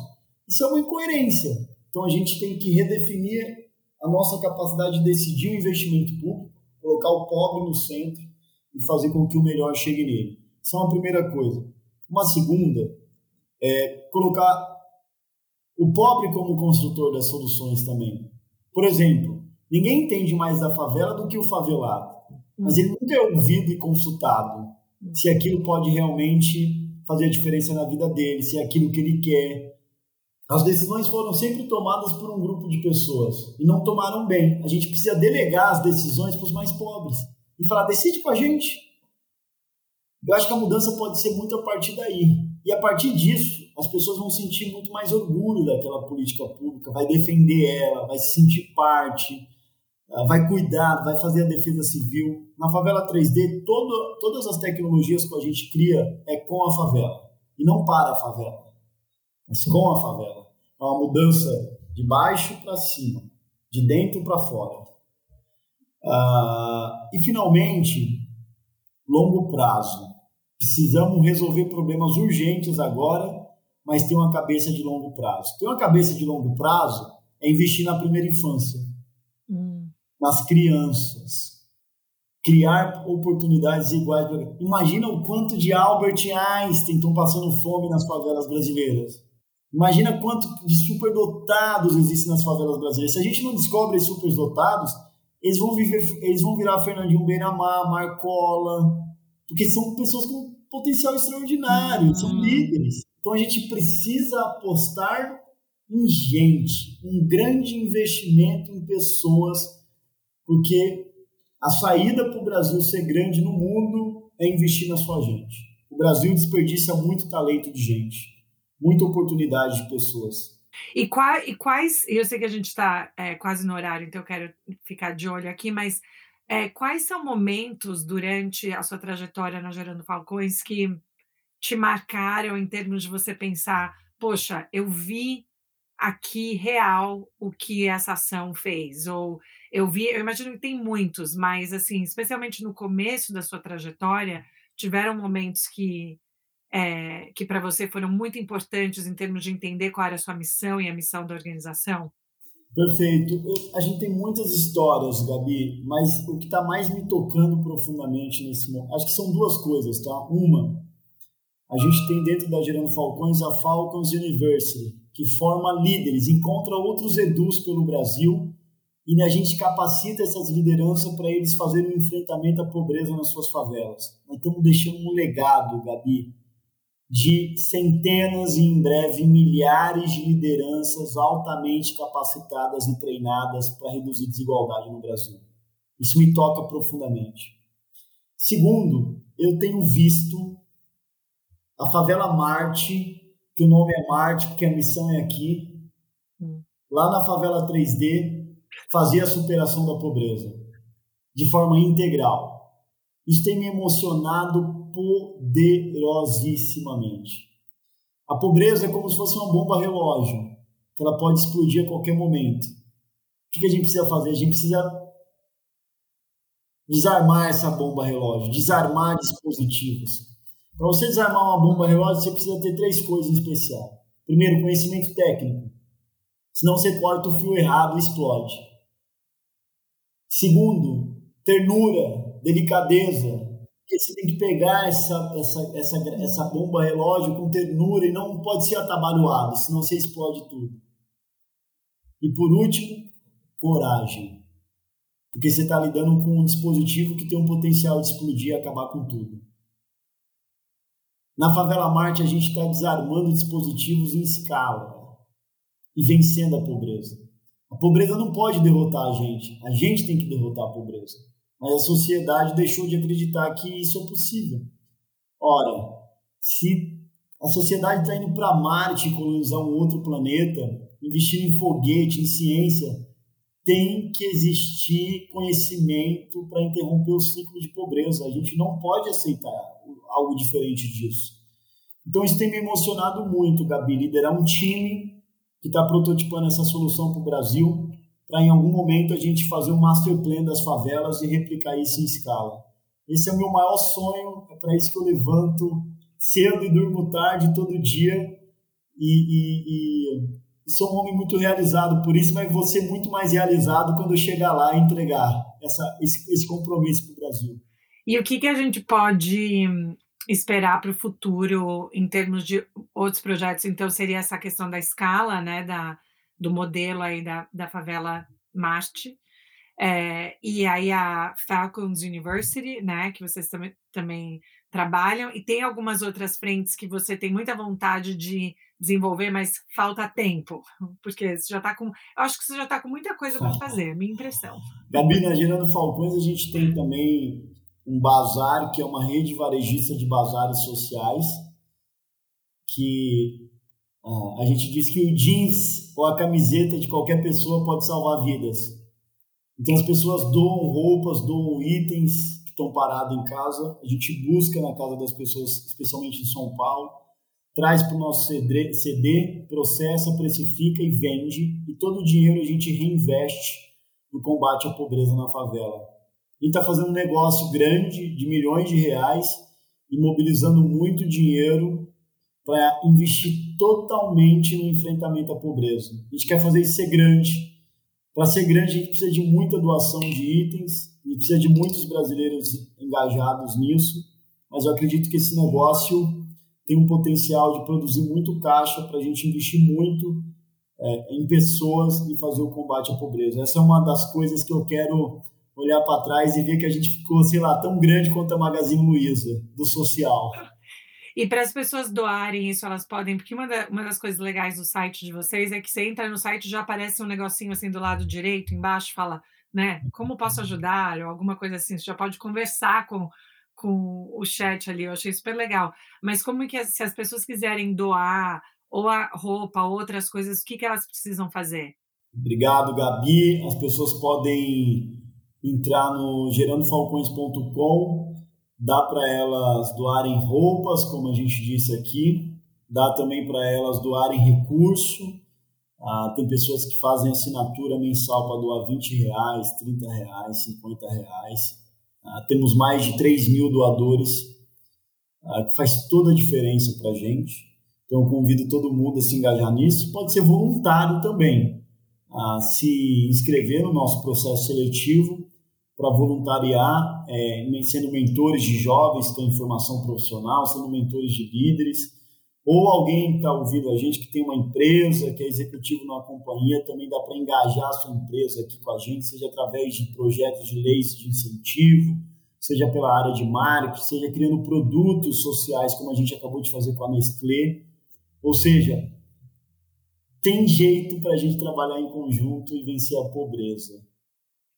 Isso é uma incoerência. Então a gente tem que redefinir a nossa capacidade de decidir o investimento público, colocar o pobre no centro e fazer com que o melhor chegue nele. Isso é uma primeira coisa. Uma segunda é colocar o pobre como construtor das soluções também. Por exemplo, Ninguém entende mais da favela do que o favelado. Mas ele nunca é ouvido e consultado se aquilo pode realmente fazer a diferença na vida dele, se é aquilo que ele quer. As decisões foram sempre tomadas por um grupo de pessoas e não tomaram bem. A gente precisa delegar as decisões para os mais pobres e falar: decide com a gente. Eu acho que a mudança pode ser muito a partir daí. E a partir disso, as pessoas vão sentir muito mais orgulho daquela política pública, vai defender ela, vai se sentir parte, vai cuidar, vai fazer a defesa civil. Na favela 3D, todo, todas as tecnologias que a gente cria é com a favela e não para a favela. mas com a favela. É uma mudança de baixo para cima, de dentro para fora. Uh, e, finalmente, longo prazo. Precisamos resolver problemas urgentes agora, mas tem uma cabeça de longo prazo. Ter uma cabeça de longo prazo é investir na primeira infância. Nas crianças, criar oportunidades iguais. Imagina o quanto de Albert Einstein estão passando fome nas favelas brasileiras. Imagina quanto de superdotados existem nas favelas brasileiras. Se a gente não descobre esses superdotados, eles vão viver, eles vão virar Fernandinho Benamar, Marcola, porque são pessoas com potencial extraordinário, uhum. são líderes. Então a gente precisa apostar em gente, um grande investimento em pessoas, porque a saída para o Brasil ser grande no mundo é investir na sua gente. O Brasil desperdiça muito talento de gente, muita oportunidade de pessoas. E, quais, e quais eu sei que a gente está é, quase no horário, então eu quero ficar de olho aqui, mas é, quais são momentos durante a sua trajetória na Gerando Falcões que te marcaram em termos de você pensar, poxa, eu vi aqui real o que essa ação fez, ou eu vi, eu imagino que tem muitos, mas assim, especialmente no começo da sua trajetória, tiveram momentos que é, que para você foram muito importantes em termos de entender qual era a sua missão e a missão da organização? Perfeito. A gente tem muitas histórias, Gabi, mas o que está mais me tocando profundamente nesse momento, acho que são duas coisas, tá? Uma, a gente tem dentro da Gerando Falcões a Falcons University, que forma líderes, encontra outros edus pelo Brasil e a gente capacita essas lideranças para eles fazerem um enfrentamento à pobreza nas suas favelas. Nós estamos deixando um legado, Gabi, de centenas e em breve milhares de lideranças altamente capacitadas e treinadas para reduzir desigualdade no Brasil. Isso me toca profundamente. Segundo, eu tenho visto a favela Marte, que o nome é Marte porque a missão é aqui, hum. lá na favela 3D, fazer a superação da pobreza de forma integral. Isso tem me emocionado poderosíssimamente. A pobreza é como se fosse uma bomba relógio, que ela pode explodir a qualquer momento. O que a gente precisa fazer? A gente precisa desarmar essa bomba relógio, desarmar dispositivos. Para você desarmar uma bomba relógio, você precisa ter três coisas em especial. Primeiro, conhecimento técnico. Senão você corta o fio errado e explode. Segundo, ternura, delicadeza. Porque você tem que pegar essa, essa, essa, essa bomba relógio com ternura e não pode ser atabalhoado, senão você explode tudo. E por último, coragem. Porque você está lidando com um dispositivo que tem um potencial de explodir e acabar com tudo. Na Favela Marte, a gente está desarmando dispositivos em escala e vencendo a pobreza. A pobreza não pode derrotar a gente. A gente tem que derrotar a pobreza. Mas a sociedade deixou de acreditar que isso é possível. Ora, se a sociedade está indo para Marte colonizar um outro planeta, investindo em foguete, em ciência, tem que existir conhecimento para interromper o ciclo de pobreza. A gente não pode aceitar algo diferente disso. Então, isso tem me emocionado muito, Gabi, liderar um time que está prototipando essa solução para o Brasil, para em algum momento a gente fazer um master plan das favelas e replicar isso em escala. Esse é o meu maior sonho, é para isso que eu levanto cedo e durmo tarde todo dia e, e, e, sou um homem muito realizado por isso, mas vou ser muito mais realizado quando eu chegar lá e entregar essa, esse, esse compromisso para o Brasil. E o que, que a gente pode esperar para o futuro em termos de outros projetos? Então, seria essa questão da escala, né, da, do modelo aí da, da favela Marte. É, e aí a Falcons University, né, que vocês também, também trabalham, e tem algumas outras frentes que você tem muita vontade de desenvolver, mas falta tempo, porque você já está com. Eu acho que você já está com muita coisa para fazer, minha impressão. Gabi, na Gerando Falcões, a gente tem também um bazar, que é uma rede varejista de bazares sociais, que a gente diz que o jeans ou a camiseta de qualquer pessoa pode salvar vidas. Então as pessoas doam roupas, doam itens estão parados em casa. A gente busca na casa das pessoas, especialmente em São Paulo, traz para o nosso CD, processa, precifica e vende, e todo o dinheiro a gente reinveste no combate à pobreza na favela. A gente está fazendo um negócio grande de milhões de reais e mobilizando muito dinheiro para investir totalmente no enfrentamento à pobreza. A gente quer fazer isso ser grande. Para ser grande, a gente precisa de muita doação de itens e precisa de muitos brasileiros engajados nisso. Mas eu acredito que esse negócio tem um potencial de produzir muito caixa para a gente investir muito é, em pessoas e fazer o combate à pobreza. Essa é uma das coisas que eu quero olhar para trás e ver que a gente ficou, sei lá, tão grande quanto a Magazine Luiza, do social. E para as pessoas doarem isso, elas podem, porque uma, da, uma das coisas legais do site de vocês é que você entra no site já aparece um negocinho assim do lado direito, embaixo, fala, né, como posso ajudar, ou alguma coisa assim, você já pode conversar com com o chat ali, eu achei super legal. Mas como que se as pessoas quiserem doar ou a roupa, outras coisas, o que, que elas precisam fazer? Obrigado, Gabi. As pessoas podem entrar no gerandofalcões.com, dá para elas doarem roupas, como a gente disse aqui, dá também para elas doarem recurso. Ah, tem pessoas que fazem assinatura mensal para doar 20 reais, 30 reais, 50 reais. Ah, temos mais de 3 mil doadores, ah, que faz toda a diferença para a gente. Então, eu convido todo mundo a se engajar nisso. Pode ser voluntário também, a se inscrever no nosso processo seletivo para voluntariar, é, sendo mentores de jovens que têm formação profissional, sendo mentores de líderes ou alguém está ouvindo a gente que tem uma empresa, que é executivo numa companhia, também dá para engajar a sua empresa aqui com a gente, seja através de projetos de leis de incentivo, seja pela área de marketing, seja criando produtos sociais, como a gente acabou de fazer com a Nestlé. Ou seja, tem jeito para a gente trabalhar em conjunto e vencer a pobreza.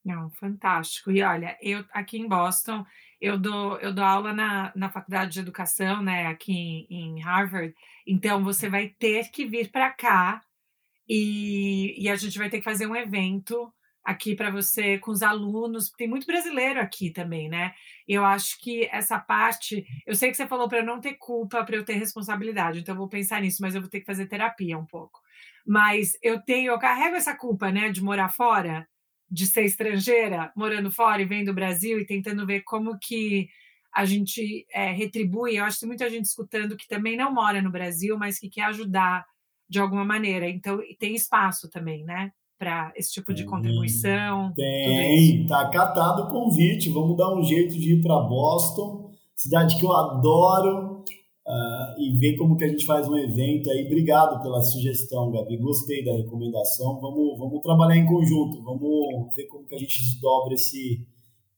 Não, fantástico. E olha, eu aqui em Boston, eu dou, eu dou aula na, na faculdade de educação, né, aqui em, em Harvard. Então, você vai ter que vir para cá e, e a gente vai ter que fazer um evento aqui para você com os alunos. Tem muito brasileiro aqui também, né? Eu acho que essa parte, eu sei que você falou para eu não ter culpa, para eu ter responsabilidade, então eu vou pensar nisso, mas eu vou ter que fazer terapia um pouco. Mas eu tenho, eu carrego essa culpa, né, de morar fora de ser estrangeira, morando fora e vendo o Brasil e tentando ver como que a gente é, retribui. Eu acho que tem muita gente escutando que também não mora no Brasil, mas que quer ajudar de alguma maneira. Então, tem espaço também, né? Para esse tipo de contribuição. Tem, tá catado o convite. Vamos dar um jeito de ir para Boston, cidade que eu adoro uh, e ver como que a gente faz um evento aí. Obrigado pela sugestão, Gabi. Gostei da recomendação. Vamos, vamos trabalhar em conjunto. Vamos ver como que a gente desdobra esse,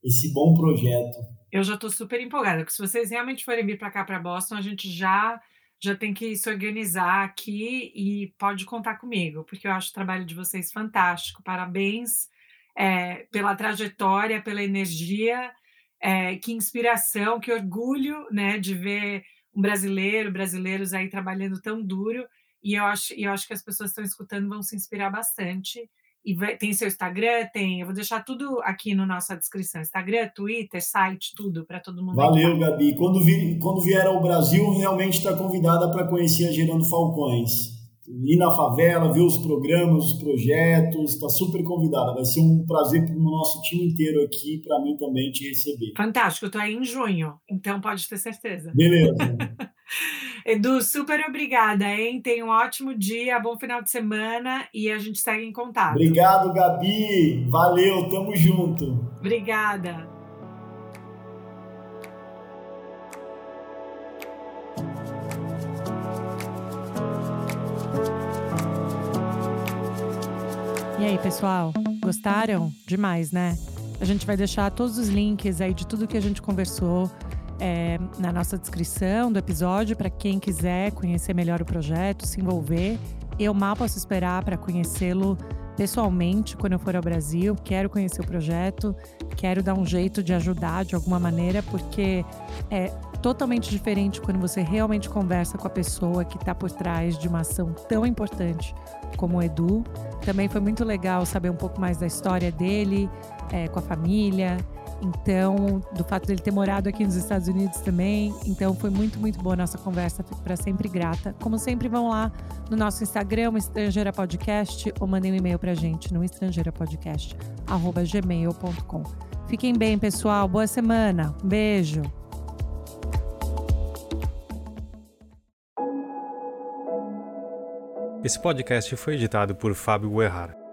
esse bom projeto. Eu já estou super empolgada, porque se vocês realmente forem vir para cá, para Boston, a gente já já tem que se organizar aqui e pode contar comigo, porque eu acho o trabalho de vocês fantástico. Parabéns é, pela trajetória, pela energia, é, que inspiração, que orgulho né, de ver um brasileiro, brasileiros aí trabalhando tão duro. E eu acho, eu acho que as pessoas que estão escutando vão se inspirar bastante. E vai, tem seu Instagram, tem. Eu vou deixar tudo aqui na nossa descrição: Instagram, Twitter, site, tudo, para todo mundo. Valeu, Gabi. Quando, vir, quando vier ao Brasil, realmente está convidada para conhecer a Gerando Falcões ir na favela, ver os programas, os projetos, está super convidada. Vai ser um prazer para o nosso time inteiro aqui, para mim também te receber. Fantástico, eu estou aí em junho, então pode ter certeza. Beleza. Edu, super obrigada, hein? Tenha um ótimo dia, bom final de semana e a gente segue em contato. Obrigado, Gabi. Valeu, tamo junto. Obrigada. E aí, pessoal? Gostaram? Demais, né? A gente vai deixar todos os links aí de tudo que a gente conversou é, na nossa descrição do episódio para quem quiser conhecer melhor o projeto, se envolver. Eu mal posso esperar para conhecê-lo pessoalmente quando eu for ao Brasil. Quero conhecer o projeto, quero dar um jeito de ajudar de alguma maneira, porque é totalmente diferente quando você realmente conversa com a pessoa que está por trás de uma ação tão importante como o Edu. Também foi muito legal saber um pouco mais da história dele, é, com a família. Então, do fato dele ter morado aqui nos Estados Unidos também. Então, foi muito, muito boa a nossa conversa. Fico para sempre grata. Como sempre, vão lá no nosso Instagram, Estrangeira Podcast, ou mandem um e-mail para gente no estrangeirapodcast.gmail.com. Fiquem bem, pessoal. Boa semana. Um beijo. Esse podcast foi editado por Fábio Guerrara.